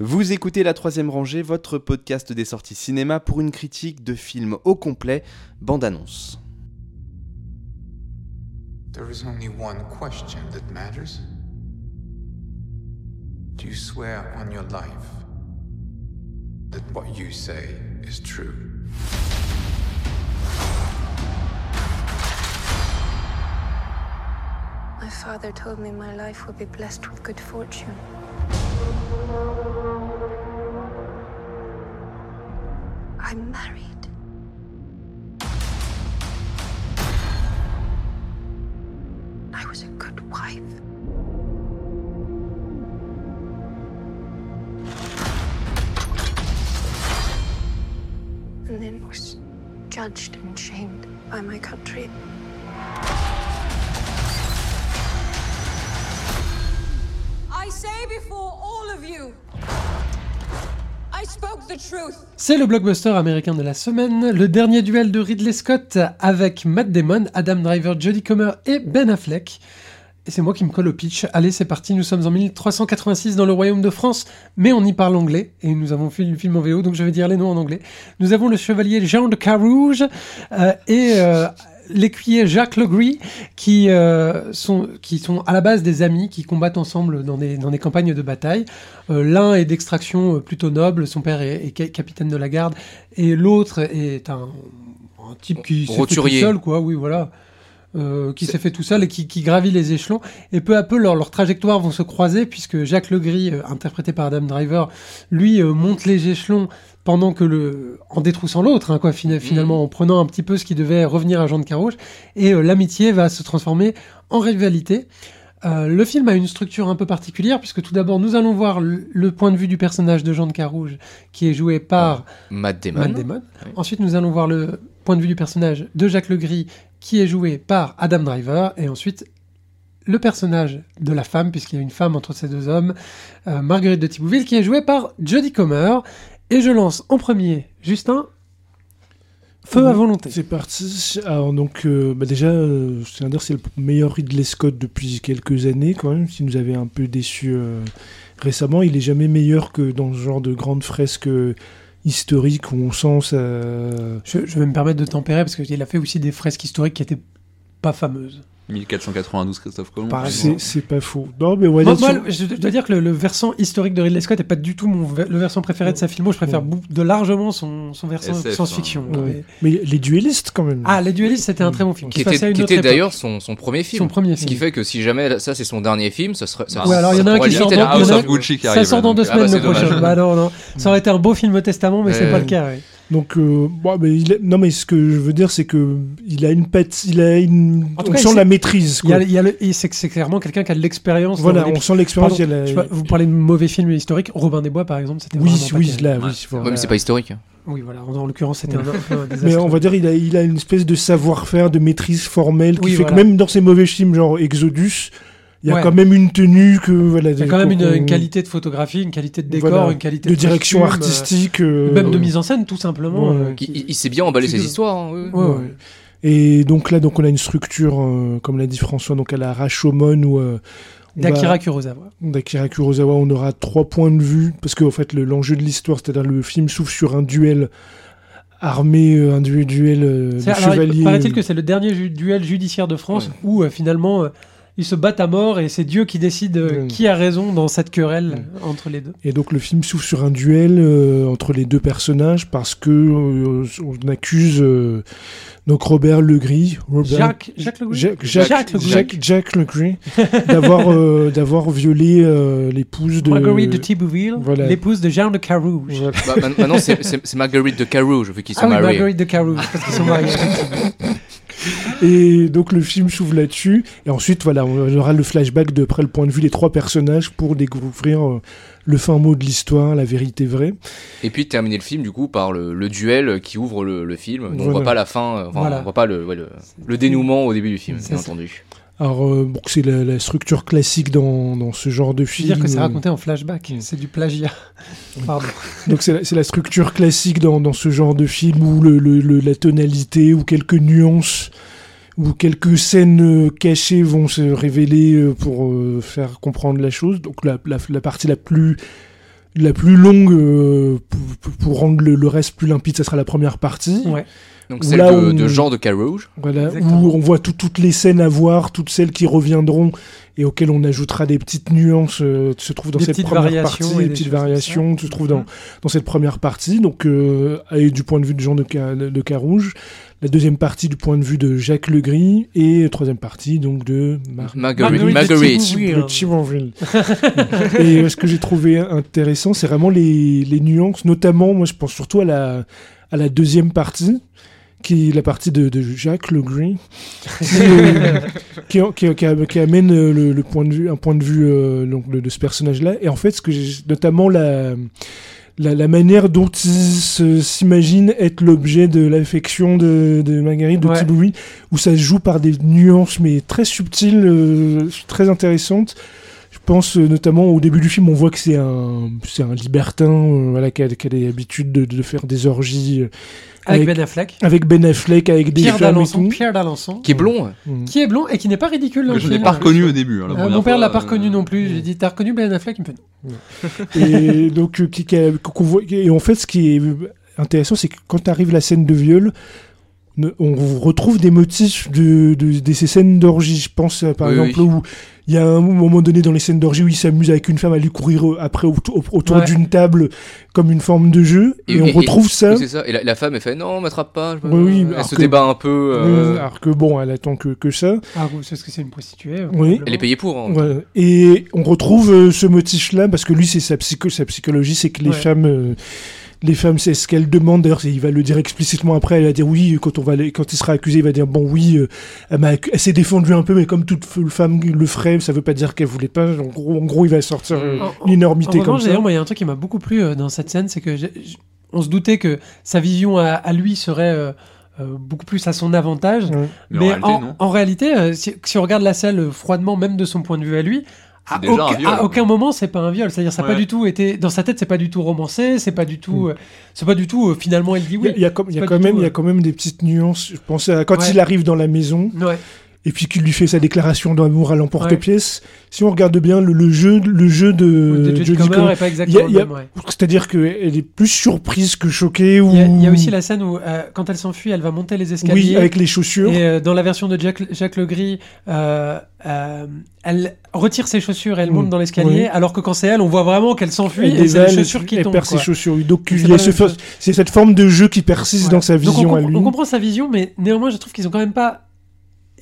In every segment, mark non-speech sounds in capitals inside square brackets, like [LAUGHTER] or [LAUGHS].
Vous écoutez La Troisième Rangée, votre podcast des sorties cinéma pour une critique de film au complet, bande-annonce. There is only one question that matters. Do you swear on your life that what you say is true? My father told me my life would be blessed with good fortune. I'm married. I was a good wife. And then was judged and shamed by my country. I say before all of you, C'est le blockbuster américain de la semaine, le dernier duel de Ridley Scott avec Matt Damon, Adam Driver, Jodie Comer et Ben Affleck. Et c'est moi qui me colle au pitch. Allez, c'est parti, nous sommes en 1386 dans le royaume de France, mais on y parle anglais, et nous avons fait le film en VO, donc je vais dire les noms en anglais. Nous avons le chevalier Jean de Carouge euh, et euh, l'écuyer Jacques Legris, qui, euh, sont, qui sont à la base des amis, qui combattent ensemble dans des, dans des campagnes de bataille. Euh, L'un est d'extraction euh, plutôt noble, son père est, est ca- capitaine de la garde, et l'autre est un, un type qui s'est fait tout seul, quoi, oui, voilà. Euh, qui s'est fait tout seul et qui, qui gravit les échelons. Et peu à peu, leurs trajectoires vont se croiser, puisque Jacques Legris, euh, interprété par Adam Driver, lui euh, monte les échelons pendant que le en détroussant l'autre hein, quoi fina- finalement en prenant un petit peu ce qui devait revenir à Jean de Carouge et euh, l'amitié va se transformer en rivalité Euh, le film a une structure un peu particulière puisque tout d'abord nous allons voir le, le point de vue du personnage de Jean de Carouge qui est joué par Matt Damon. Matt Damon. Ensuite nous allons voir le point de vue du personnage de Jacques Legris qui est joué par Adam Driver et ensuite le personnage de la femme, puisqu'il y a une femme entre ces deux hommes, euh, Marguerite de Thibouville, qui est jouée par Jodie Comer. Et je lance en premier, Justin, Feu à volonté. C'est parti. Alors donc euh, bah déjà, euh, je tiens à dire c'est le meilleur Ridley Scott depuis quelques années quand même. S'il nous avait un peu déçu euh, récemment, il est jamais meilleur que dans ce genre de grande fresque euh, historique où on sent ça. Je, je vais me permettre de tempérer parce qu'il a fait aussi des fresques historiques qui étaient pas fameuses. 1492 Christophe Colomb. Par C'est c'est pas faux. Non mais ouais, Moi, moi, je, je dois dire que le, le versant historique de Ridley Scott n'est pas du tout mon, le versant préféré de sa filmo. Je préfère Ouais. de largement son, son versant science-fiction. hein. Ouais. Mais- mais les duellistes quand même. Ah, Les Duellistes, c'était un très bon film. Qui était, d'ailleurs son, son premier film. son premier Ce qui film. fait que si jamais ça c'est son dernier film, ça serait. Ça, Ouais, alors il y en a un qui sort limiter dans, la il y en House a- of Gucci qui ça sort dans deux. Ah bah, semaines le prochain. Bah non, non. Ça aurait été un beau film testament, mais c'est pas le cas. Donc euh, bon, mais il est- non mais ce que je veux dire c'est que il a une patte, il a une, En tout on cas, sent la maîtrise. Il y Quoi. a, il y a le, et c'est c'est clairement quelqu'un qui a de l'expérience. Voilà, on sent l'expérience. Pardon, la- pas, vous parlez de mauvais films historiques. Robin des Bois, par exemple, c'était Oui, vraiment pas oui, terrible. là, Ouais. oui. voilà. Ouais, mais c'est pas historique. Oui, voilà. En, en l'occurrence, c'était un, un [LAUGHS] peu un Mais on va dire il a, il a une espèce de savoir-faire, de maîtrise formelle qui Oui, fait voilà. que même dans ses mauvais films genre Exodus, il y a Ouais. quand même une tenue que voilà. Il y a quand même une, qualité de photographie, une qualité de décor, voilà, une qualité de de, direction costume, artistique, euh, euh, même de mise en scène, tout simplement. Ouais. euh, qui- Il, il- sait bien emballer c'est ses histoires. hein, oui. Ouais, ouais. Ouais. Et donc là, donc on a une structure, euh, comme l'a dit François, donc à la Rashomon ou euh, D'Akira Kurosawa. d'Akira Kurosawa, on aura trois points de vue parce qu'en fait le- l'enjeu de l'histoire, c'est-à-dire le film s'ouvre sur un duel armé, euh, un duel, duel euh, de alors, chevaliers. Paraît-il que c'est le dernier ju- duel judiciaire de France Ouais. où euh, finalement euh, ils se battent à mort et c'est Dieu qui décide euh, qui a raison dans cette querelle entre les deux. Et donc le film s'ouvre sur un duel euh, entre les deux personnages parce que euh, on accuse euh, donc Robert Legris, Robert- Jacques, Jacques Le Jacques, Jacques, Jacques Legris. Jacques, Jacques Legris, d'avoir euh, d'avoir violé euh, l'épouse de Marguerite de Thibouville, voilà. l'épouse de Jean de Carouge. Voilà. Bah, maintenant c'est- Marguerite de Carouge vu qu'ils sont Ah oui, mariés. Marguerite de Carouge, parce qu'ils sont mariés. [LAUGHS] Et donc le film s'ouvre là-dessus. Et ensuite, voilà, on aura le flashback de près le point de vue des trois personnages pour découvrir euh, le fin mot de l'histoire, la vérité vraie. Et puis terminer le film du coup par le, le duel qui ouvre le, le film. Donc on Voilà. voit pas la fin, euh, enfin, Voilà. on voit pas le, ouais, le, le dénouement au début du film, C'est bien entendu. Alors, euh, bon, c'est la, la structure classique dans, dans ce genre de film. dire que c'est raconté en flashback, c'est du plagiat. [LAUGHS] Pardon. Donc c'est la, structure classique dans, dans ce genre de film où le, le- le- la tonalité ou quelques nuances ou quelques scènes euh, cachées vont se révéler euh, pour euh, faire comprendre la chose. Donc la, la, la partie la plus La plus longue, pour rendre le, le reste plus limpide, ça sera la première partie. Ouais. Donc celle Là de, où- de Jean de Carouge. Voilà, Exactement. où on voit tout- toutes les scènes à voir, toutes celles qui reviendront et auxquelles on ajoutera des petites nuances, euh, se trouvent dans Des cette petites première variations partie, des des petites variations se trouvent dans, Mhm. dans cette première partie. Donc, euh, et du point de vue de Jean de, Ca- de Carouge, la deuxième partie du point de vue de Jacques Legris et la troisième partie donc de Mar- Marguerite. Marguerite Marguerite. Thibauville. [LAUGHS] et euh, ce que j'ai trouvé intéressant, c'est vraiment les, les nuances, notamment, moi je pense surtout à la, à la deuxième partie, qui est la partie de, de Jacques Legris, [LAUGHS] qui, euh, qui, qui- amène euh, le, le point de vue, un point de vue euh, donc, de, de ce personnage-là. Et en fait, ce que notamment la, la, la manière dont il s'imagine être l'objet de l'affection de, de Marguerite, de Ouais. Où ça se joue par des nuances, mais très subtiles, euh, très intéressantes. Je pense euh, notamment au début du film, on voit que c'est un, c'est un libertin euh, voilà, qui, a, qui a l'habitude de, de faire des orgies Avec, Avec- Ben Affleck. avec Ben Affleck, avec des Pierre d'Alençon, tout. Pierre d'Alençon, Qui est blond. Mm. qui est blond et qui n'est pas ridicule dans le je n'ai film. pas reconnu au début. hein, la Euh, mon père fois, l'a pas euh, reconnu non plus. J'ai dit, t'as reconnu Ben Affleck Il me fait non. et [LAUGHS] donc euh, qui, qui a- qu'on voit- et en fait ce qui est intéressant c'est que quand arrive la scène de viol ne- on retrouve des motifs de, de, de ces scènes d'orgie je pense euh, par Oui, exemple oui. où il y a un moment donné dans les scènes d'orgie où il s'amuse avec une femme à lui courir euh, après au- au- autour Ouais. d'une table comme une forme de jeu et, Et- on et- retrouve ça Oui, c'est ça. Et la, la femme, elle fait non, m'attrape pas. je- Oui, oui, elle se que- débat un peu. euh, alors que bon elle attend que, que ça Ah, parce que c'est une prostituée. Oui. Elle est payée pour. hein. Ouais. Et on retrouve euh, ce motif-là parce que lui, c'est sa, psycho sa psychologie, c'est que les Ouais. femmes, euh, les femmes, c'est ce qu'elles demandent. D'ailleurs, il va le dire explicitement après. Elle va dire oui quand on va, quand il sera accusé, il va dire bon oui, euh, elle, s'est défendue un peu, mais comme toute femme le ferait, ça veut pas dire qu'elle voulait pas. En gros, en gros, il va sortir une énormité En comme revanche, ça. d'ailleurs, moi, il y a un truc qui m'a beaucoup plu euh, dans cette scène, c'est que on se doutait que sa vision à, à lui serait euh, beaucoup plus à son avantage. Ouais. Mais, Mais en réalité, en, non. en réalité, euh, si, si on regarde la scène euh, froidement, même de son point de vue à lui, à C'est déjà un aucun, viol. à aucun moment c'est pas un viol. C'est-à-dire, ça a pas du tout été dans sa tête, c'est pas du tout romancé, c'est pas du tout, euh, c'est pas du tout. euh, finalement, elle dit Il y a- oui. il y a, comme- il y a pas quand même, il y a quand même des petites nuances. Je pense à quand Ouais. il arrive dans la maison. Ouais. Et puis qu'il lui fait sa déclaration d'amour à l'emporte-pièce. Si on regarde bien le, le jeu, le jeu de, de Jodie Comer ouais. c'est-à-dire qu'elle est plus surprise que choquée. Ou... Il y, a, il y a aussi la scène où, euh, quand elle s'enfuit, elle va monter les escaliers. Oui, avec les chaussures. Et euh, dans la version de Jack, Jacques Legris, euh, euh, elle retire ses chaussures et elle Mm. monte dans l'escalier, Oui. alors que quand c'est elle, on voit vraiment qu'elle s'enfuit Elle et c'est les chaussures qui elle tombent. perd quoi. ses chaussures. Donc C'est ce cette forme de jeu qui persiste Ouais. dans sa Donc on vision à lui. On comprend sa vision, mais néanmoins, je trouve qu'ils ont quand même pas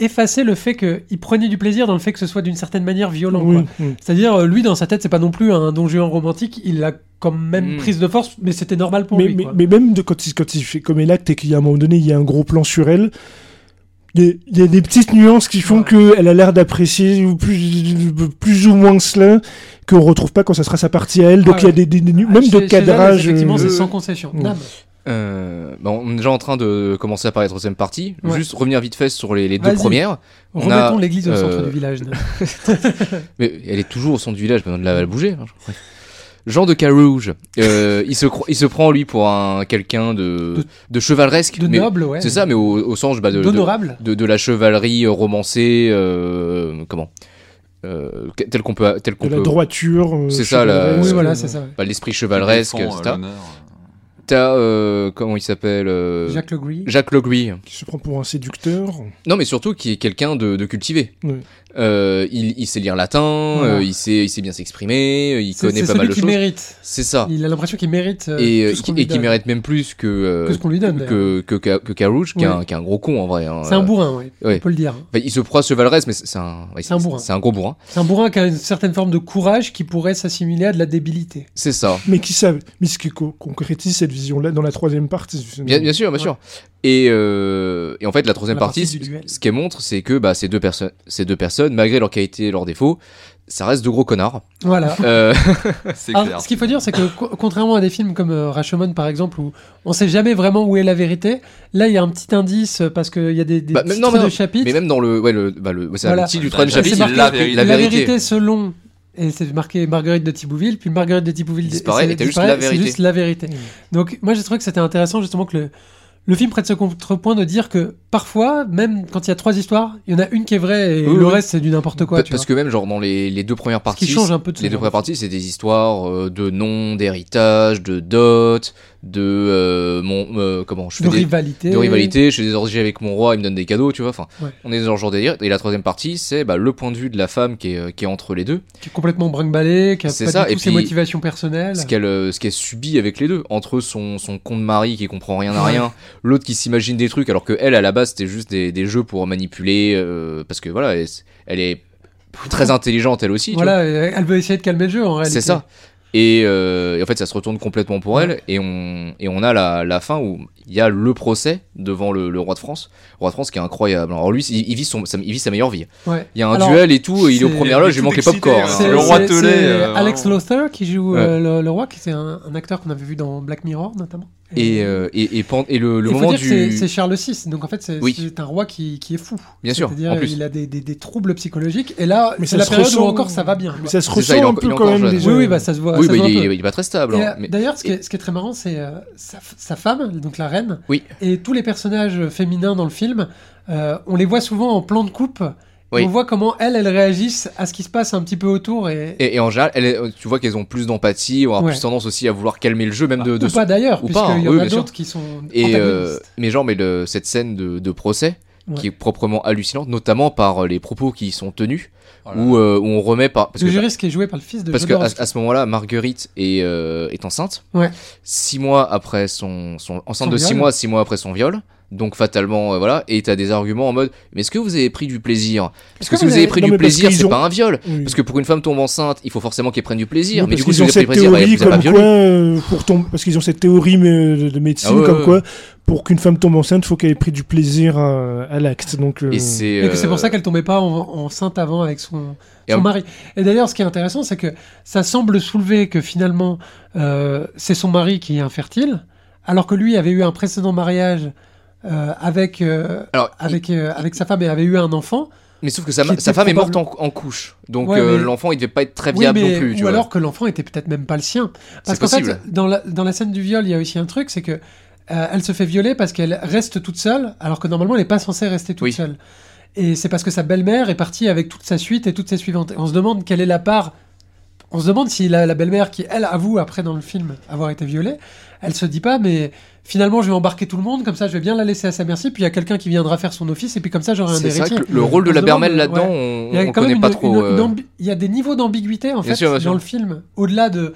effacé le fait qu'il prenait du plaisir dans le fait que ce soit d'une certaine manière violent. Oui, quoi. oui. C'est-à-dire, euh, lui, dans sa tête, c'est pas non plus un don Juan romantique, il l'a quand même Mm. prise de force, mais c'était normal pour mais, lui. mais, quoi. mais même de, quand, il, quand il fait comme l'acte et qu'il y a un moment donné, il y a un gros plan sur elle. Il y a- il y a des petites nuances qui font Ouais. qu'elle a l'air d'apprécier ou plus, plus ou moins cela qu'on retrouve pas quand ça sera sa partie à elle. Donc Ah il y a des, des- Ah, même de cadrage. effectivement, euh, c'est euh, sans concession. ouais. Euh, bon, on est déjà en train de commencer à parler de la troisième partie. Ouais. Juste revenir vite fait sur les, les deux premières. On Remettons a, l'église au centre euh, du village. [LAUGHS] Mais elle est toujours au centre du village, pas besoin de la, la bouger. hein. Jean de Carouge, euh, il, se, cro- il se prend lui pour un quelqu'un de, De- de chevaleresque. De mais noble, ouais. C'est ça, mais au, au sens bah, de, de, D'honorable. de, de la chevalerie romancée, euh, comment euh, tel qu'on peut, tel qu'on de la peut, droiture. C'est ça, la- chevaleresque, Oui, euh, voilà, c'est ça. bah, l'esprit chevaleresque, etc. T'as euh, comment il s'appelle euh, Jacques Le Gris. Jacques Legris. Qui se prend pour un séducteur. Non, mais surtout qui est quelqu'un de, de cultivé. Ouais. Euh, il, il sait lire latin, Voilà. euh, il sait, il sait bien s'exprimer, euh, il C'est connaît c'est pas mal de qui choses. mérite. C'est ça. Il a l'impression qu'il mérite. euh, et qui donne. mérite même plus que euh, que ce qu'on lui donne. que que que, que Carouge, qui, est Ouais. un, qui est un gros con en vrai. hein. C'est un bourrin. Ouais. on peut le dire. Enfin, il se croit chevaleresque, mais c'est c'est un, ouais, C'est un bourrin. C'est un gros bourrin. C'est un bourrin qui a une certaine forme de courage qui pourrait s'assimiler à de la débilité. C'est ça. Mais qui savent, mais ce qui co- concrétise cette vision-là dans la troisième partie. Bien, bien sûr, bien sûr. Et, euh, et en fait, la troisième La partie, ce qu'elle montre, c'est que bah, ces deux personnes, ces deux personnes, malgré leur qualité et leurs défauts, ça reste de gros connards. Voilà. Euh, [LAUGHS] C'est Alors, clair. ce qu'il faut dire, c'est que co- contrairement à des films comme euh, Rashomon, par exemple, où on sait jamais vraiment où est la vérité, là, il y a un petit indice euh, parce qu'il y a des, des Bah, même- titres non, mais non, chapitres. mais même dans le, ouais, le, bah, le, ouais, c'est Voilà. le titre du troisième chapitre, marqué- la vérité. la, vérité. selon. Et c'est marqué Marguerite de Thibouville, puis Marguerite de Thibouville Disparaît, c'est- et t'as juste la c'est vérité. juste la vérité. Donc, moi, j'ai trouvé que c'était intéressant, justement, que le, le film prête ce contrepoint de dire que parfois, même quand il y a trois histoires, il y en a une qui est vraie et Oui, le oui. reste c'est du n'importe quoi. Tu parce vois. que même genre dans les, les deux premières parties, change un peu de les deux premières parties, c'est des histoires euh, de noms, d'héritage, de dot, de euh, mon euh, comment je fais de des, rivalité. de rivalité, je fais des orgies avec mon roi, il me donne des cadeaux, tu vois. Enfin, Ouais. on est dans ce genre de délire. Et la troisième partie, c'est bah, le point de vue de la femme qui est, qui est entre les deux, Qui est complètement brinque-ballé, qui a pas ça, du et tout ses puis, motivations personnelles. ce qu'elle ce qu'elle subit avec les deux, entre son son con de mari qui comprend rien à rien, l'autre qui s'imagine des trucs, alors que elle à la base c'était juste des, des jeux pour manipuler, euh, parce que voilà, elle, elle est très intelligente elle aussi. tu vois. Voilà, elle veut essayer de calmer le jeu en réalité. C'est ça. Et, euh, et en fait, ça se retourne complètement pour elle. Et on, et on a la, la fin où il y a le procès devant le, le roi de France. Le roi de France qui est incroyable. Alors lui, il, il vit, son, sa, il vit sa meilleure vie. Ouais. Il y a un Alors, duel et tout. et il est au c'est- premier il manque les popcorn. hein. C'est le roi c'est euh, Alex. Lothar qui joue Ouais. euh, le, le roi, qui c'est un, un acteur qu'on avait vu dans Black Mirror notamment. Et, euh, et, et, et le, le moment du. c'est Charles VI, donc en fait c'est Oui. un roi qui, qui est fou. Bien sûr, C'est-à-dire il a des, des, des troubles psychologiques et là c'est ça la se période où ressent- encore ça va bien. Mais ça se ça, ressent est un peu quand même déjà. Oui, oui, bah ça se voit. oui, ça bah, se voit il, un peu. est, il est pas très stable. Hein, mais- D'ailleurs, ce, qui et- est- ce qui est très marrant, c'est euh, sa, sa femme, donc la reine, Oui. et tous les personnages féminins dans le film, euh, on les voit souvent en plan de coupe. Oui. On voit comment elles, elles réagissent à ce qui se passe un petit peu autour. Et, Et, et en général, elle est- tu vois qu'elles ont plus d'empathie, Ouais. plus tendance aussi à vouloir calmer le jeu, même de, de ou pas d'ailleurs, ou puisqu'il pas, hein. y en Oui, a d'autres qui sont Et euh, mais genre, mais le- cette scène de, de procès Ouais. qui est proprement hallucinante, notamment par euh, les propos qui y sont tenus, Oh où, euh, où on remet par parce le que, juriste qui est joué par le fils de parce que à, ce moment-là, Marguerite est, euh, est enceinte. Ouais. Six mois après son, son enceinte Son de six mois, six mois après son viol. Donc fatalement, euh, voilà. Et t'as des arguments en mode, mais est-ce que vous avez pris du plaisir? Parce que si vous avez pris Non, du plaisir, c'est ont- pas un viol. Oui. Parce que pour une femme tombe enceinte, il faut forcément qu'elle prenne du plaisir. Oui, mais du parce coup, si qu'ils vous ont avez pris cette du plaisir, elle théorie vous a pas comme violé. quoi, euh, pour tom- parce qu'ils ont cette théorie mais, euh, de médecine Ah ouais, comme ouais. quoi, pour qu'une femme tombe enceinte, il faut qu'elle ait pris du plaisir à, à l'acte. Donc, euh, Et c'est Et que c'est euh, pour ça qu'elle tombait pas en- enceinte avant avec son, Et son en- mari. Et d'ailleurs, ce qui est intéressant, c'est que ça semble soulever que finalement, euh, c'est son mari qui est infertile, alors que lui avait eu un précédent mariage avec, euh, Alors, avec, euh, avec sa femme et avait eu un enfant. Mais sauf que sa, femme est morte en, en couche. Donc Ouais, euh, mais- l'enfant, il devait pas être très Oui, viable mais- non plus. Tu ou vois. alors que l'enfant était peut-être même pas le sien. Parce qu'en fait, dans la, dans la scène du viol, il y a aussi un truc, c'est que euh, elle se fait violer parce qu'elle reste toute seule, alors que normalement, elle n'est pas censée rester toute Oui. seule. Et c'est parce que sa belle-mère est partie avec toute sa suite et toutes ses suivantes. Et on se demande quelle est la part. On se demande si la, la belle-mère, qui elle avoue après dans le film avoir été violée, elle se dit pas, mais finalement je vais embarquer tout le monde, comme ça je vais bien la laisser à sa merci, puis il y a quelqu'un qui viendra faire son office, et puis comme ça j'aurai un C'est ça héritier. que le rôle de On la Bermel là-dedans, ouais. on, quand connaît même pas une- trop. euh, ambi- Il y a des niveaux d'ambiguïté en Bien fait sûr, bien sûr. dans le film. Au-delà de.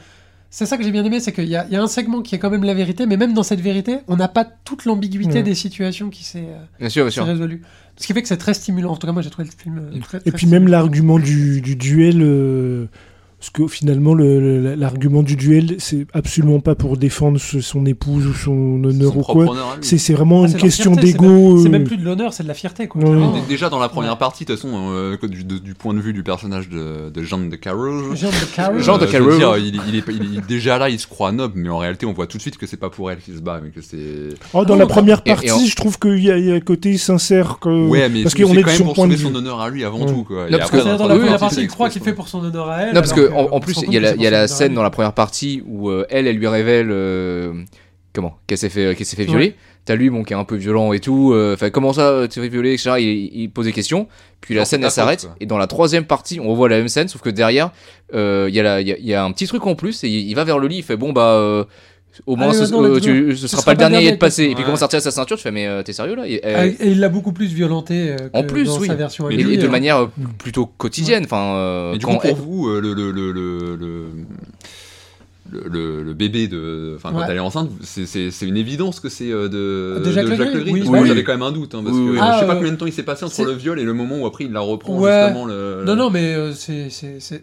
C'est ça que j'ai bien aimé, c'est qu'il y, a- il y a un segment qui est quand même la vérité, mais même dans cette vérité, on n'a pas toute l'ambiguïté des situations qui s'est euh, Bien sûr, bien s'est sûr. résolue. Ce qui fait que c'est très stimulant. En tout cas, moi j'ai trouvé le film euh, très, Et puis même l'argument du, du duel, euh, parce que finalement le- le- l'argument du duel, c'est absolument pas pour défendre ce- son épouse ou son honneur Son ou quoi. C'est c'est vraiment Ah, une question d'ego. C'est euh, même plus de l'honneur, c'est de la fierté. Quoi, Ouais, Déjà dans la première Ouais. partie, de toute façon, euh, du, de- du point de vue du personnage de, de Jean de Carouge. Jean de Carroll. Jean de euh, dire, il, il est, il est- déjà là, il se croit noble, mais en réalité, on voit tout de suite que c'est pas pour elle qu'il se bat, mais que c'est. Oh, dans Ah la non, première et- et partie, en- je trouve qu'il y, a- il y a un côté sincère. Que... Ouais, mais parce c'est qu'on c'est est quand de même pour point de sauver vue. son honneur à lui avant tout, parce que- dans la première partie, il croit qu'il fait pour son honneur à elle. Non, parce alors que en, plus, il y a la, y a scène dans la première partie où euh, elle, elle lui révèle euh, comment qu'elle s'est fait, qu'elle s'est fait violer. T'as lui, bon, qui est un peu violent et tout. euh, Enfin, comment ça, tu t'es fait violer, etc. Il, il pose des questions. Puis la scène, elle s'arrête. Et dans la troisième partie, on revoit la même scène, sauf que derrière, euh, il y, a la- il y, a, y a un petit truc en plus. Et il, il va vers le lit. Il fait bon bah. euh, au moins, Allez, ce, euh, let's tu- go. ce sera pas le dernier à y être passé. Et puis, Ouais. à retirer sa ceinture. Tu fais, mais euh, t'es sérieux là? Et, Ah, euh, Et il l'a beaucoup plus violenté euh, que En plus, dans oui. sa version Mais et- de euh, manière euh, plutôt quotidienne. Enfin, euh, Et du quand coup, pour elle- vous, euh, le, le, le, le, le, le, le- le bébé de. Enfin, quand Ouais. elle est enceinte, c'est- une évidence que c'est euh, de, De Jacques Legris, Legris. oui. J'avais quand même un doute, hein, parce Oui, que je Ah, sais pas euh, combien de temps il s'est passé entre le viol et le moment où après il la reprend Ouais. justement le. Non, non, mais euh, c'est,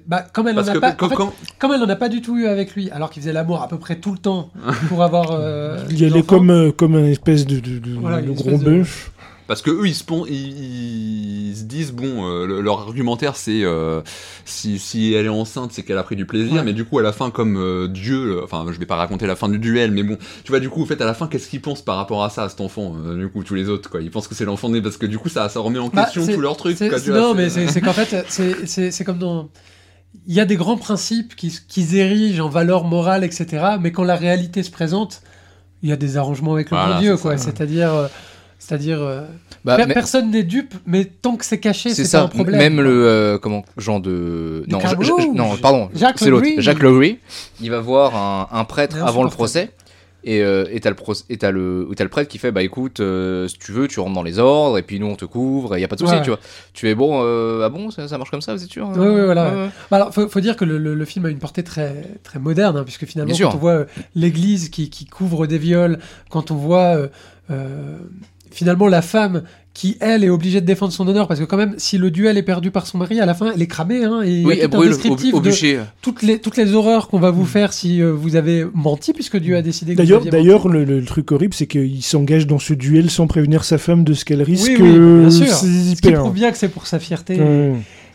Bah, comme elle Parce en a que pas, quand, en fait, quand- comme elle en a pas du tout eu avec lui, alors qu'il faisait l'amour à peu près tout le temps [LAUGHS] pour avoir. euh, Il y allait comme, euh, comme un espèce de, de, de- Voilà, de une gros espèce bœuf. Parce que eux, ils se, pon- ils, ils se disent, bon, euh, le- leur argumentaire, c'est euh, si, si elle est enceinte, c'est qu'elle a pris du plaisir. Ouais. Mais du coup, à la fin, comme euh, Dieu, enfin, je vais pas raconter la fin du duel, mais bon, tu vois, du coup, en fait, à la fin, qu'est-ce qu'ils pensent par rapport à ça, à cet enfant Du coup, tous les autres, quoi, ils pensent que c'est l'enfant né parce que du coup, ça, ça remet en Bah, question tout leur truc. quoi, c'est- tu vois, non, mais c'est, qu'en fait, c'est, comme dans. Il y a des grands principes qui, qui érigent en valeur morale, etc. Mais quand la réalité se présente, il y a des arrangements avec le Voilà, bon Dieu, quoi. C'est-à-dire, c'est-à-dire, euh, Bah, per- mais- personne n'est dupe, mais tant que c'est caché, c'est c'est ça. pas un problème. Même le euh, comment genre de non. Ja- Ja- non pardon, Jacques c'est l'autre. Jacques Legris. Il va voir un, un prêtre avant le procès. Et euh, et t'as le, proc- et t'as le, le prêtre qui fait bah écoute euh, si tu veux tu rentres dans les ordres et puis nous on te couvre et y a pas de souci Ouais. tu vois tu es bon ah bon ça, ça marche comme ça vous êtes sûr Ouais, ouais, voilà. Ouais, ouais. Bah alors, faut, faut dire que le, film a une portée très, très moderne, hein, puisque finalement, Bien sûr. quand on voit l'église qui, qui couvre des viols, quand on voit euh, finalement la femme qui, elle, est obligée de défendre son honneur, parce que quand même, si le duel est perdu par son mari, à la fin, elle est cramée, hein, et oui tout elle brûle au, descriptif au de bûcher toutes les, toutes les horreurs qu'on va vous faire si euh, vous avez menti, puisque Dieu a décidé que D'ailleurs, d'ailleurs, le, le truc horrible, c'est qu'il s'engage dans ce duel sans prévenir sa femme de ce qu'elle risque. Oui, oui, bien sûr. C'est menti. Ce qui prouve bien que c'est pour sa fierté.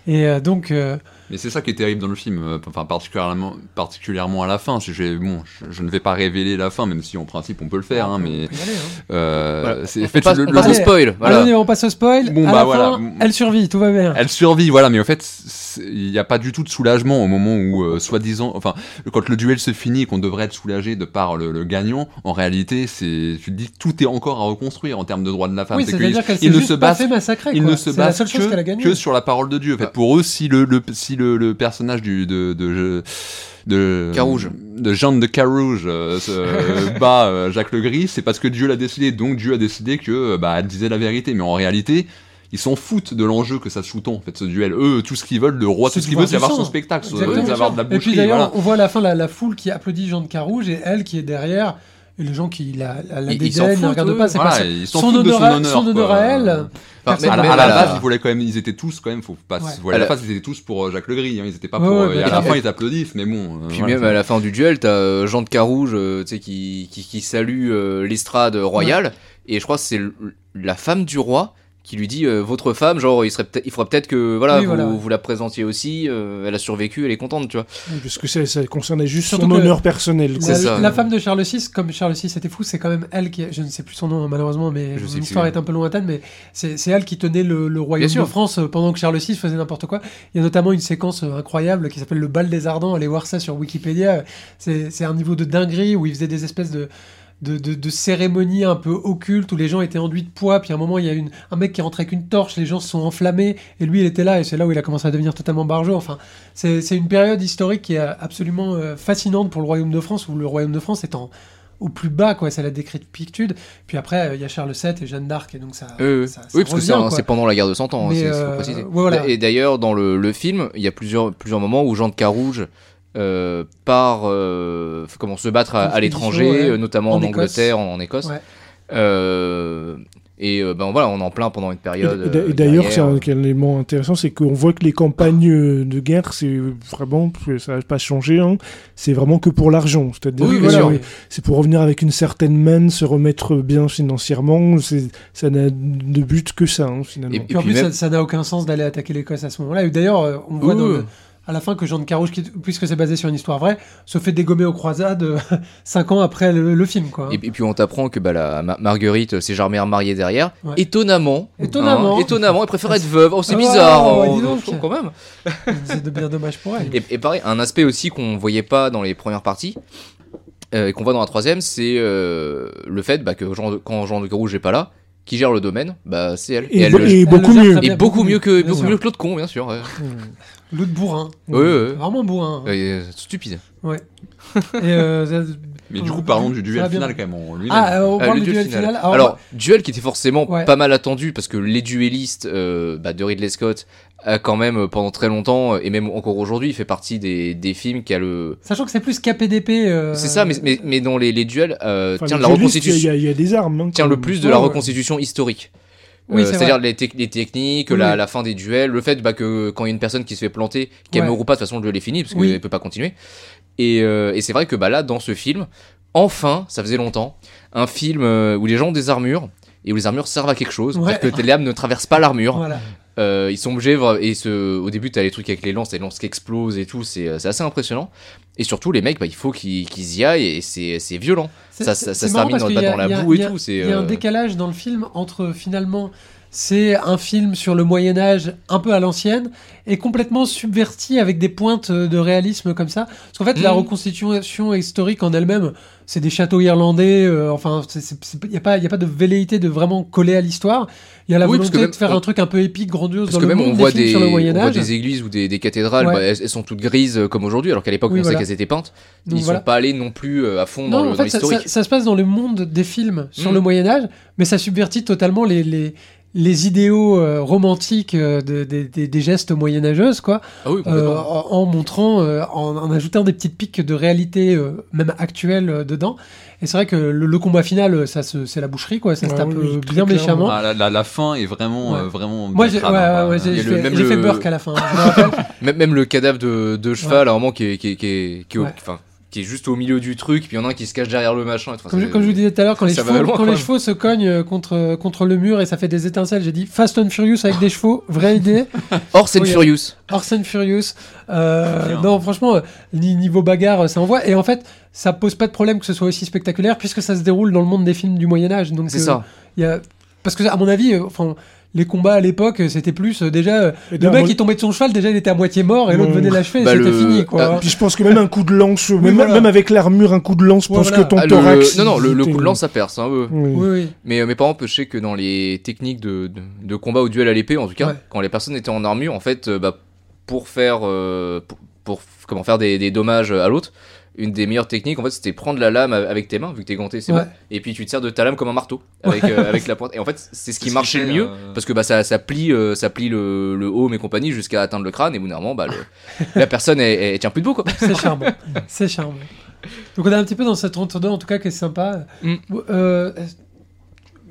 Et euh, donc, euh, Mais c'est ça qui est terrible dans le film, euh, enfin particulièrement, particulièrement à la fin. Si j'ai, bon, je, je ne vais pas révéler la fin, même si en principe on peut le faire, hein, mais hein. euh, Voilà. le- on le- spoil voilà Allez, on passe au spoil. Bon, à bah, la voilà. fin, elle survit, tout va bien. Elle survit, voilà, mais en fait, il n'y a pas du tout de soulagement au moment où, euh, soi-disant, enfin, quand le duel se finit et qu'on devrait être soulagé de par le, le gagnant, en réalité, c'est, tu te dis, tout est encore à reconstruire en termes de droits de la femme. oui, c'est-à-dire qu'elle s'est ne juste se pas basent fait massacrer. ils ne se basent que, que sur la parole de Dieu. En fait, pour eux, si le, le si le, le personnage du de de, de, de Carouge. de Jean de Carouge euh, se [LAUGHS] bat euh, Jacques Legris, c'est parce que Dieu l'a décidé. Donc Dieu a décidé que bah elle disait la vérité. Mais en réalité. Ils s'en foutent de l'enjeu que ça sous-tend, en fait, ce duel. Eux, tout ce qu'ils veulent, le roi, tout ce de qu'il voir veut, c'est avoir son spectacle, c'est avoir de la Et puis boucherie. d'ailleurs, voilà. on voit à la fin la, la foule qui applaudit Jean de Carouge et elle qui est derrière. Et les gens qui la, la, la dédaignent, la regardent pas, c'est Voilà, pas ça. ils son foutent de son honneur, à- honneur, son honneur à elle. Enfin, personne à, mais- la, à la base, ils voulaient quand même, ils étaient tous quand même, faut pas, Ouais. se voiler À la la- face, ils étaient tous pour euh, Jacques Legris, hein, ils étaient pas Ouais, pour, ouais, euh, et à la fin ils applaudissent, mais bon. euh, Puis voilà, même à la fin du duel, t'as Jean de Carouge, euh, tu sais, qui, qui, qui salue euh, l'estrade royale, et je crois que c'est la femme du roi qui lui dit euh, votre femme, genre il serait il faudrait peut-être que voilà, Oui, vous, voilà. vous la présentiez aussi. euh, elle a survécu, elle est contente, tu vois. Parce que ça, ça concernait juste Surtout son honneur personnel. La, ça. la femme de Charles VI, comme Charles VI était fou, c'est quand même elle qui, je ne sais plus son nom malheureusement, mais l'histoire est un peu lointaine, mais c'est elle qui tenait le, le royaume de France euh, pendant que Charles VI faisait n'importe quoi. Il y a notamment une séquence incroyable qui s'appelle le bal des ardents. Allez voir ça sur Wikipédia. C'est un niveau de dinguerie où il faisait des espèces de de, de, de cérémonies un peu occultes où les gens étaient enduits de poids. Puis à un moment, il y a une, un mec qui est rentré avec une torche, les gens se sont enflammés et lui, il était là et c'est là où il a commencé à devenir totalement barjot. Enfin, c'est une période historique qui est absolument euh, fascinante pour le Royaume de France où le Royaume de France est en, au plus bas, quoi. C'est la décrépitude. Puis après, euh, il y a Charles VII et Jeanne d'Arc et donc ça. Euh, ça- ça oui, parce que c'est revient, pendant la guerre de 100 ans, hein, faut euh, préciser. voilà. Et d'ailleurs, dans le, le film, il y a plusieurs, plusieurs moments où Jean de Carouge euh, part euh, comment, se battre à, l'étranger, ouais. euh, notamment En. Angleterre, en, en Écosse. Ouais. Euh, et euh, ben voilà, on est en plein pendant une période. et d'a- et d'ailleurs, c'est un, élément intéressant, c'est qu'on voit que les campagnes de guerre, c'est vraiment, ça n'a pas changé, hein, c'est vraiment que pour l'argent. C'est-à-dire Oui, c'est pour revenir avec une certaine main, se remettre bien financièrement. c'est- Ça n'a de but que ça, hein, finalement. Et- Puis en plus, même- ça- n'a aucun sens d'aller attaquer l'Écosse à ce moment-là. Et d'ailleurs, on voit Oui, dans oui. le- à la fin que Jean de Carouge, qui- puisque c'est basé sur une histoire vraie, se fait dégommer aux croisades euh, [LAUGHS] cinq ans après le, le film. Quoi. Et, et puis on t'apprend que bah, la Ma- Marguerite s'est jamais remariée derrière. Ouais. Étonnamment. Étonnamment. hein, étonnamment, elle préfère être veuve. Oh, c'est Ah, bizarre. ouais, oh, dis donc. je trouve quand même. [LAUGHS] c'est de bien dommage pour elle. Et, et pareil, un aspect aussi qu'on voyait pas dans les premières parties euh, et qu'on voit dans la troisième, c'est euh, le fait bah, que Jean quand Jean de Carouge n'est pas là, qui gère le domaine, bah c'est elle. Et, elle elle beaucoup mieux. et beaucoup mieux que bien beaucoup sûr. mieux que l'autre con, bien sûr. L'autre bourrin. Ouais, ouais, ouais. Vraiment bourrin. hein. Euh, stupide. Ouais. Et, euh, [LAUGHS] ça- Mais du coup, parlons du duel va bien. final quand même en lui-même. Ah, euh, on Euh, parle le du duel final. Alors, Alors, duel qui était forcément Ouais. pas mal attendu parce que les duellistes euh, bah, de Ridley Scott a quand même euh, pendant très longtemps et même encore aujourd'hui il fait partie des, des films qui a le sachant que c'est plus KPDP. euh, c'est ça mais, mais, mais dans les, les duels euh, Enfin, tiens les la reconstitution Il y, a- il y a des armes. hein, tient le plus de Ouais, la ouais. reconstitution historique. Oui, Euh, c'est C'est-à-dire les, tec- les techniques, Oui, la, fin des duels, le fait bah, que quand il y a une personne qui se fait planter, qu'elle Ouais. meurt ou pas, de toute façon le duel est fini parce qu'elle Oui. ne peut pas continuer. Et, euh, et c'est vrai que bah, là, dans ce film, enfin, ça faisait longtemps, un film euh, où les gens ont des armures et où les armures servent à quelque chose. Ouais. C'est-à-dire que les lames ne traversent pas l'armure. Voilà. Euh, ils sont obligés, et ce, au début, t'as les trucs avec les lances, les lances qui explosent et tout, c'est euh, assez impressionnant. Et surtout, les mecs, bah, il faut qu'ils y aillent et c'est violent. Ça, ça, se termine dans, a- la a- boue et tout. Il y a un euh, décalage dans le film entre finalement c'est un film sur le Moyen Âge un peu à l'ancienne et complètement subverti avec des pointes de réalisme comme ça. Parce qu'en fait, la Mhm. reconstitution historique en elle-même, c'est des châteaux irlandais. euh, enfin, il n'y a, a pas de velléité de vraiment coller à l'histoire. Il y a la Oui, volonté même- de faire un truc un peu épique, grandiose Parce dans que le même on monde voit des sur le on voit des églises ou des, des cathédrales, Ouais. bah, elles, elles sont toutes grises euh, comme aujourd'hui, alors qu'à l'époque Oui, on pensait voilà. qu'elles étaient peintes. Donc Ils voilà. sont pas allés non plus euh, à fond dans le- en dans fait, ça, l'historique. ça- ça se passe dans le monde des films sur Mm. le Moyen Âge, mais ça subvertit totalement les, les, les idéaux euh, romantiques euh, de- des- gestes moyenâgeuses, quoi, Ah oui, euh, en, en montrant, euh, en, en ajoutant des petites piques de réalité, euh, même actuelle, euh, dedans. Et c'est vrai que le, le combat final, ça c'est la boucherie, quoi, ça se tape oui, bien méchamment. Ah, la, la- la fin est vraiment, Ouais. euh, vraiment. Moi, j'ai ouais, hein, ouais, le- fait, le- Burke à la fin. [LAUGHS] rappelle. Même, même le cadavre de, de cheval, à un moment, qui est, qui est, qui est, qui est au- Ouais. enfin, qui est juste au milieu du truc, puis il y en a un qui se cache derrière le machin. Enfin, Comme, je, c'est- comme je vous disais tout à l'heure, quand, les chevaux, loin, quand quand les même. chevaux se cognent euh, contre, contre le mur et ça fait des étincelles, j'ai dit Fast and Furious avec des chevaux, vraie idée. [LAUGHS] Horse and Oui, Furious. Horse and Furious. Euh, non, franchement, euh, ni- niveau bagarre, ça envoie. Et en fait, ça pose pas de problème que ce soit aussi spectaculaire puisque ça se déroule dans le monde des films du Moyen-Âge. Donc, C'est euh, ça. il y a... Parce que, à mon avis, euh, enfin. Les combats à l'époque, c'était plus euh, déjà euh, le mec il tombait de son cheval, déjà il était à moitié mort et l'autre Ouais. venait l'achever, Bah, et c'était le- fini quoi. Ah, Puis je pense que même un coup de lance, même, voilà. même avec l'armure, un coup de lance, je Ouais, pense voilà. que ton Ah, le- thorax. non, non, le, coup de lance, ça perce. Hein, eux. Oui. Oui, oui. Mais euh, mes parents, je sais que dans les techniques de, de, de combat au duel à l'épée, en tout cas, Ouais. quand les personnes étaient en armure, en fait, bah, pour faire, euh, pour, comment faire des, des dommages à l'autre, une des meilleures techniques, en fait, c'était prendre la lame avec tes mains, vu que t'es ganté, c'est Ouais. bon, et puis tu te sers de ta lame comme un marteau, avec, euh, avec la pointe. Et en fait, [LAUGHS] c'est ce qui marchait le mieux, euh, parce que bah, ça, ça plie, euh, ça plie le, le home et compagnie jusqu'à atteindre le crâne, et moment, bah, le- [LAUGHS] la personne, elle, elle tient plus debout, quoi. C'est charmant. [LAUGHS] c'est charmant. Donc on est un petit peu dans cette entre-deux en tout cas qui est sympa. Mm.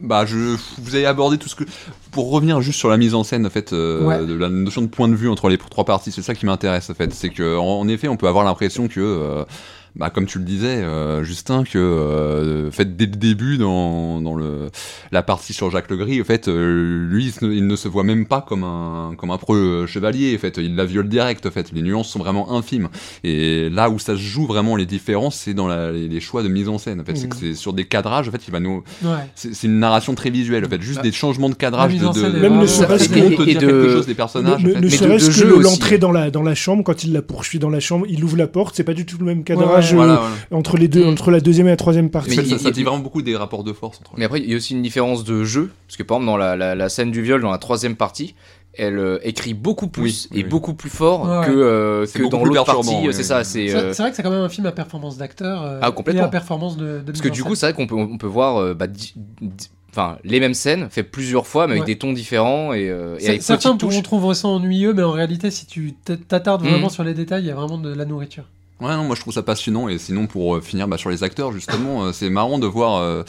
Bah, je, vous avez abordé tout ce que. Pour revenir juste sur la mise en scène, en fait, euh, Ouais. de la notion de point de vue entre les trois parties, c'est ça qui m'intéresse, en fait. C'est que, en, en effet, on peut avoir l'impression que, euh, bah, comme tu le disais, euh, Justin, que, euh, en fait, dès le début, dans, dans le, la partie sur Jacques Legris, en fait, euh, lui, il, ne se voit même pas comme un, comme un preux chevalier, en fait. Il la viole direct, en fait. Les nuances sont vraiment infimes. Et là où ça se joue vraiment les différences, c'est dans la- les, les choix de mise en scène, en fait. C'est que c'est sur des cadrages, en fait, il va nous, ouais. c'est une narration très visuelle, en fait, juste Bah, des changements de cadrage, de, de, Même ne serait-ce que- et de- quelque chose des personnages. ne- en fait. ne Mais de- serait-ce que l'entrée dans la, dans la chambre, quand il la poursuit dans la chambre, il ouvre la porte, c'est pas du tout le même cadrage ouais. Euh, Voilà, voilà. entre les deux, Mm. entre la deuxième et la troisième partie. Mais ça, ça- dit vraiment beaucoup des rapports de force entre Mais après, il y a aussi une différence de jeu, parce que par exemple, dans la, la- la scène du viol, dans la troisième partie, elle euh, écrit beaucoup plus Oui, et oui. beaucoup plus fort Ouais, que, euh, que dans l'autre partie. oui, c'est oui. ça, c'est. C'est euh, vrai que c'est quand même un film à performance d'acteur euh, Ah, complètement. et à performance de, de Parce que du coup, c'est vrai qu'on peut, on peut voir euh, bah, di- di- enfin, les mêmes scènes fait plusieurs fois, mais avec Ouais. des tons différents et, euh, et avec Certains pourront trouver ça ennuyeux, mais en réalité, si tu t'attardes Mhm. vraiment sur les détails, il y a vraiment de la nourriture. Ouais, non, moi je trouve ça passionnant. Et sinon, pour euh, finir bah, sur les acteurs, justement, euh, c'est marrant de voir. euh,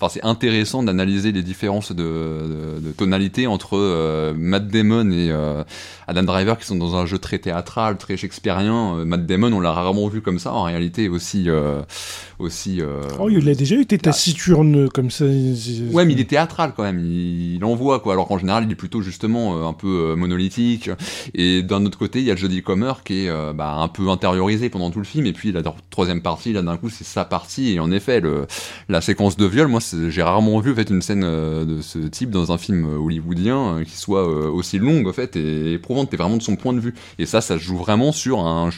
Enfin, c'est intéressant d'analyser les différences de, de, de tonalité entre euh, Matt Damon et euh, Adam Driver, qui sont dans un jeu très théâtral, très shakespearien. Matt Damon, on l'a rarement vu comme ça, en réalité, aussi. euh, aussi euh, Oh, il a déjà été taciturne comme ça. Ouais, mais il est théâtral quand même, il, il envoie quoi. Alors qu'en général, il est plutôt justement un peu monolithique. Et d'un autre côté, il y a Jodie Comer qui est bah, un peu intériorisé pendant tout le film. Et puis la troisième partie, là d'un coup, c'est sa partie. Et en effet, le, la séquence de viol, moi, j'ai rarement vu en fait une scène euh, de ce type dans un film euh, hollywoodien euh, qui soit aussi longue en fait et éprouvante. Et vraiment de son point de vue. Et ça, ça joue vraiment sur un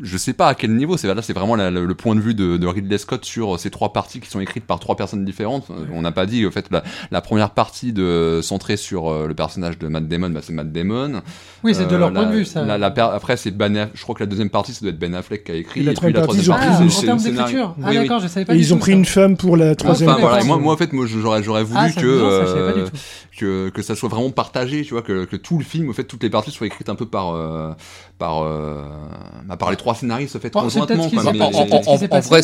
je sais pas à quel niveau, c'est là c'est vraiment la- le, le point de vue de, de Ridley Scott sur ces trois parties qui sont écrites par trois personnes différentes. Euh, On n'a pas dit en fait la, la première partie de centrée sur euh, le personnage de Matt Damon, bah, c'est Matt Damon. Oui, c'est de Euh, leur la- point de vue, ça. la- la per- après c'est Ben, je crois que la deuxième partie ça doit être Ben Affleck qui a écrit. Et la et puis la troisième partie, Ah, c'est en c'est termes d'écriture. Ah, Oui, oui. d'accord, je savais pas Et du ils ont tout pris ça. une femme pour la troisième Enfin, voilà, moi, moi en fait moi j'aurais j'aurais voulu Ah, ça que ça, euh, que, que ça soit vraiment partagé, tu vois, que, que tout le film, en fait, toutes les parties soient écrites un peu par, euh, par, euh, bah, par les trois scénaristes, en fait, conjointement. En, en- en- en vrai,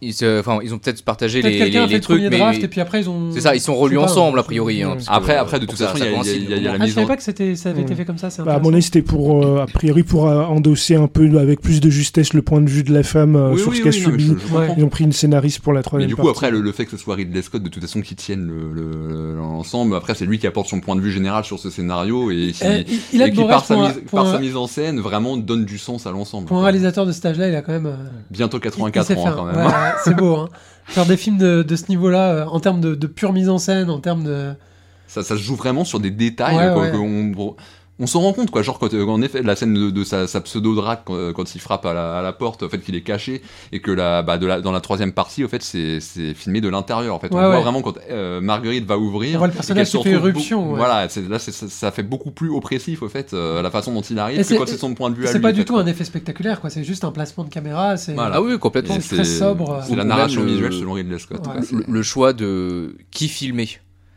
ils, se- enfin, ils ont peut-être partagé Peut-être les, quelqu'un les, a fait les le trucs, premier mais draft et puis après ils ont. c'est ça, ils sont relus pas, ensemble hein. a priori. hein, que, Après, euh, après, de toute façon, il y a- y a- y a- il y a la Ah, je savais en pas que c'était, ça avait été fait comme ça. Bah, à mon avis, c'était pour, euh, a priori, pour euh, endosser un peu avec plus de justesse le point de vue de la femme euh, Oui, sur oui, ce qu'elle oui, mais subit. je- je comprends. Ouais. Ils ont pris une scénariste pour la Mais troisième du coup, après, le, le fait que ce soit Ridley Scott, de toute façon, qui tienne le- le- l'ensemble, après, c'est lui qui apporte son point de vue général sur ce scénario et qui, Euh, par, sa mise, en scène, vraiment donne du sens à l'ensemble. Pour un réalisateur de cet âge-là, il a quand même. euh, Bientôt il- il 84 sait ans, faire. quand même. Ouais, c'est beau. Hein. [LAUGHS] Faire des films de, de ce niveau-là, euh, en termes de, de pure mise en scène, en termes de. Ça, ça se joue vraiment sur des détails. Ouais, quoi, ouais. On s'en rend compte, quoi. Genre, quand, euh, en effet, la scène de, de sa, sa pseudo-drague, quand, euh, quand il frappe à la, à la porte, en fait, qu'il est caché, et que la, bah, de la, dans la troisième partie, au fait, c'est c'est filmé de l'intérieur. En fait, on Ouais, voit vraiment quand euh, Marguerite va ouvrir. On voit le personnage qu'elle se qui fait éruption, ouais. Voilà, c'est- là, c'est- ça, ça fait beaucoup plus oppressif, au fait, euh, la façon dont il arrive, Et que c'est- quand c'est son point de vue à C'est lui. pas en du fait, tout quoi. un effet spectaculaire, quoi. C'est juste un placement de caméra. C'est Voilà. Ah oui, complètement. C'est très sobre. C'est la narration le- visuelle selon Ridley Scott. C'est- le choix de qui filmer.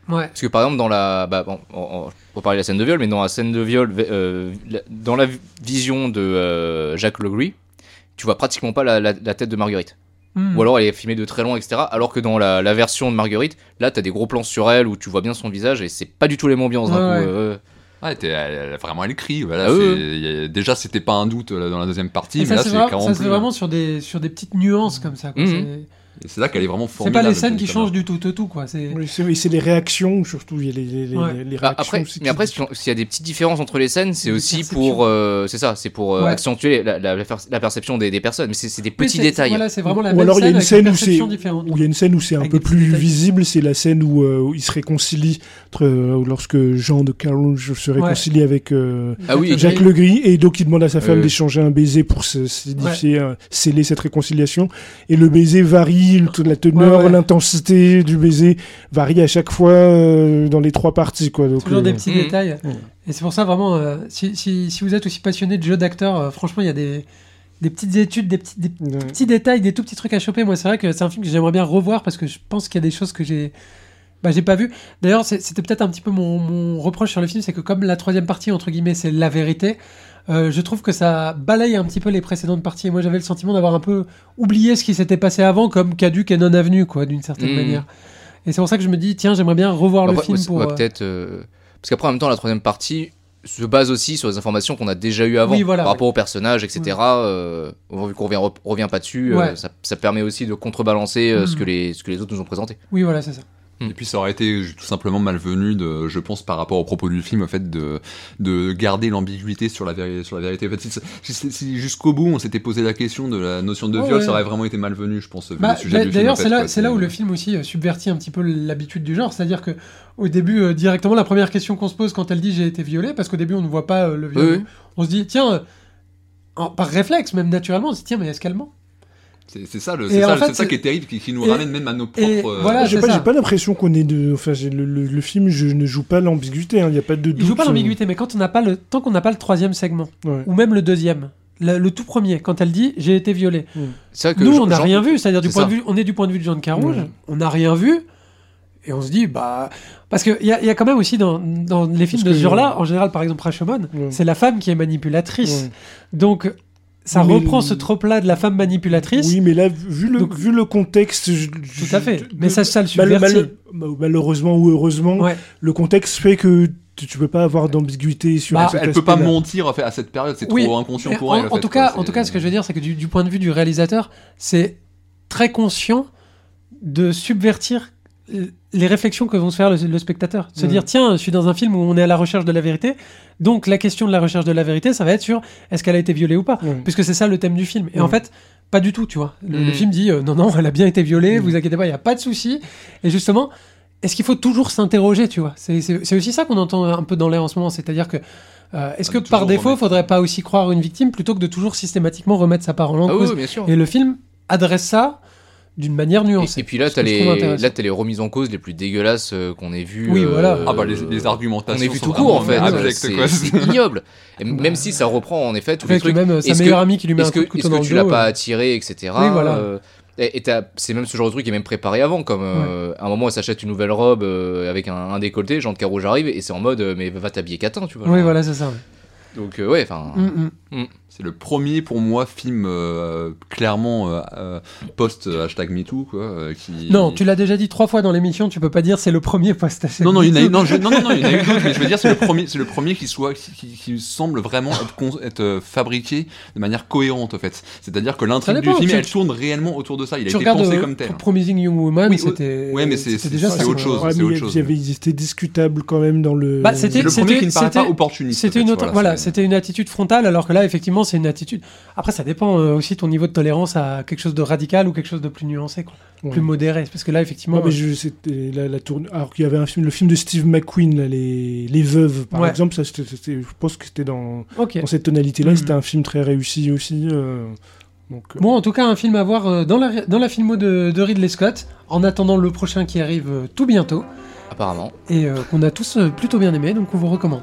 Ouais. Parce que par exemple, dans la. Bah, bon, on, on- de la scène de viol, mais dans la scène de viol, euh, dans la vision de euh, Jacques Legris, tu vois pratiquement pas la, la- la tête de Marguerite. Hmm. Ou alors elle est filmée de très loin, etc. Alors que dans la, la version de Marguerite, là, t'as des gros plans sur elle où tu vois bien son visage et c'est pas du tout les mêmes ambiances d'un Ouais, coup. euh, Ouais, elle, elle- vraiment elle crie. Voilà, Ah oui, déjà, c'était pas un doute dans la deuxième partie, Et mais ça, là, c'est c'est vraiment, carrément ça se fait plus- vraiment sur des, sur des petites nuances comme ça. quoi. C'est- Et C'est là qu'elle est vraiment C'est formidable. pas les scènes qui changent du tout au tout, quoi. C'est Oui, c'est c'est les réactions, surtout. Il y a les, les, les- Ouais. les Bah, réactions après, mais après, s'il y a des petites différences entre les scènes, c'est aussi pour, euh, c'est ça, c'est pour euh, Ouais. accentuer la, la- la per- la perception des, des personnes. Mais c'est c'est des petits c'est- détails. Voilà, c'est vraiment la Ou même alors il y a une avec scène où perception c'est différente. où il y a une scène où c'est un peu plus détails. visible, c'est la scène où, euh, où il se réconcilie entre, euh, lorsque Jean de Carouge se réconcilie avec euh, Ah oui, Jacques Legris et donc il demande à sa femme d'échanger un baiser pour sceller cette réconciliation et le baiser varie le- la teneur, Ouais, ouais. l'intensité du baiser varie à chaque fois euh, dans les trois parties quoi. Donc, Toujours euh, des petits Mhm. détails. Ouais. Et c'est pour ça, vraiment, euh, si, si, si vous êtes aussi passionné de jeux d'acteurs, euh, franchement, il y a des, des petites études, des petits, des ouais. petits détails, des tout petits trucs à choper. Moi, c'est vrai que c'est un film que j'aimerais bien revoir parce que je pense qu'il y a des choses que j'ai. Bah, j'ai pas vu. D'ailleurs, c'était peut-être un petit peu mon, mon reproche sur le film, c'est que comme la troisième partie, entre guillemets, c'est la vérité, euh, je trouve que ça balaye un petit peu les précédentes parties. Et moi, j'avais le sentiment d'avoir un peu oublié ce qui s'était passé avant, comme caduque et non avenu, quoi, d'une certaine Mhm. manière. Et c'est pour ça que je me dis, tiens, j'aimerais bien revoir le film pour. euh, peut-être. euh, Parce qu'après, en même temps, la troisième partie se base aussi sur les informations qu'on a déjà eues avant Oui, voilà, par rapport aux personnages, etc. Euh, vu qu'on revient, revient pas dessus, Ouais. ça, ça permet aussi de contrebalancer ce, Mhm. que les, ce que les autres nous ont présenté. Oui, voilà, c'est ça. Et puis ça aurait été tout simplement malvenu, de, je pense, par rapport au propos du film, au fait de, de garder l'ambiguïté sur la, véri- sur la vérité. En fait, si, si- si jusqu'au bout on s'était posé la question de la notion de viol, ouais. ça aurait vraiment été malvenu, je pense, vu Bah, le sujet. D'ailleurs, c'est là, où le film aussi euh, subvertit un petit peu l'habitude du genre. C'est-à-dire que au début, euh, directement, la première question qu'on se pose quand elle dit j'ai été violée, parce qu'au début, on ne voit pas euh, le viol. Oui. On se dit, tiens, en- par réflexe, même naturellement, on se dit, tiens, mais est-ce qu'elle ment? C'est c'est ça, le- ça, fait, ça qui est terrible, qui, qui nous et- ramène même à nos propres. euh, voilà, j'ai pas, pas l'impression qu'on est de. Enfin, le, le- le film, je ne joue pas l'ambiguïté. hein, Il n'y a pas de. Il doute, joue pas euh, l'ambiguïté, mais quand on n'a pas le, tant qu'on n'a pas le troisième segment, ouais. ou même le deuxième, le, le tout premier, quand elle dit j'ai été violée. Que Nous, Jean- on n'a rien vu, c'est-à-dire du point ça. de vue, on est du point de vue de Jean de Carouge, Ouais. on n'a rien vu, et on se dit, bah. Parce qu'il y a, il y a quand même aussi dans, dans les films Parce de ce genre-là, en général, par exemple, Rashomon, Ouais. c'est la femme qui est manipulatrice. Donc, ça Mais reprend le- ce trope-là de la femme manipulatrice. Oui, mais là, vu le, Donc- vu le contexte. je- Tout à fait. je- Mais ça, ça le subvertit. mal- mal- malheureusement ou heureusement, Ouais. le contexte fait que tu, tu peux pas avoir d'ambiguïté sur Bah, Elle peut pas mentir fait, à cette période, c'est Oui, trop inconscient pour en, elle. en tout cas, en tout cas, ce que je veux dire, c'est que du, du point de vue du réalisateur, c'est très conscient de subvertir euh, les réflexions que vont se faire le, le spectateur. Se Ouais. dire, tiens, je suis dans un film où on est à la recherche de la vérité, donc la question de la recherche de la vérité, ça va être sur est-ce qu'elle a été violée ou pas, Ouais. puisque c'est ça le thème du film. Et en Ouais. fait, pas du tout, tu vois. Le, le film dit, euh, non, non, elle a bien été violée, vous inquiétez pas, il n'y a pas de souci. Et justement, est-ce qu'il faut toujours s'interroger, tu vois? C'est aussi ça qu'on entend un peu dans l'air en ce moment, c'est-à-dire que euh, est-ce Ah, que par défaut, remettre. faudrait pas aussi croire une victime plutôt que de toujours systématiquement remettre sa parole en Ah oui, cause oui, bien sûr. Et le film adresse ça d'une manière nuancée. et puis là, t'as les, là, t'as les remises en cause les plus dégueulasses euh, qu'on ait vues. Oui, voilà. Ah bah les, les On argumentations. a vu tout court en fait. C'est quoi. c'est ignoble. [LAUGHS] Et même si ça reprend en effet tous les trucs. même euh, sa meilleure amie qui lui met un Est-ce coup que, de couteau est-ce que le tu l'as pas euh. attiré, etc. Oui, voilà. euh, et c'est même ce genre de truc qui est même préparé avant, comme euh, à un moment elle s'achète une nouvelle robe euh, avec un, un décolleté, Jean de Carouge arrive et c'est en mode euh, mais va t'habiller catin, tu vois. Oui, voilà, c'est ça. ouais. Donc euh, ouais, enfin. C'est le premier pour moi film euh, clairement euh, euh, post hashtag MeToo quoi. euh, qui... Non, tu l'as déjà dit trois fois dans l'émission, tu peux pas dire c'est le premier post Non, non, il y en a, eu- non, je- non, non, non, il y en a eu d'autres, mais je veux dire, c'est le premier, c'est le premier qui soit, qui, qui- qui semble vraiment être, con- être, fabriqué de manière cohérente, en fait. C'est-à-dire que l'intrigue du film, tu- elle tourne réellement autour de ça. Il a Tu été pensé euh, comme tel. Pro- Promising Young Woman, Oui, c'était ouais, mais c'est- déjà c'est ça, autre chose. Ouais, c'est autre chose. avait- ils étaient discutables quand même dans le. Bah, c'était- le premier qui ne paraît pas opportuniste. C'était en une fait, autre, voilà, c'est- c'était une attitude frontale, alors que là, effectivement, c'est une attitude. Après, ça dépend euh, aussi ton niveau de tolérance à quelque chose de radical ou quelque chose de plus nuancé, quoi. Ouais. plus modéré. Parce que là, effectivement, Ouais, mais je- c'était la, la tourne... Alors qu'il y avait un film, le film de Steve McQueen, là, les... les Veuves, par Ouais. exemple, ça, c'était- c'était- je pense que c'était dans, cette tonalité-là. Mhm. C'était un film très réussi aussi. euh, Donc, euh, Bon, en tout cas, un film à voir euh, dans la, dans la filmo de, de Ridley Scott, en attendant le prochain qui arrive euh, tout bientôt, Apparemment. et euh, qu'on a tous euh, plutôt bien aimé, donc on vous recommande.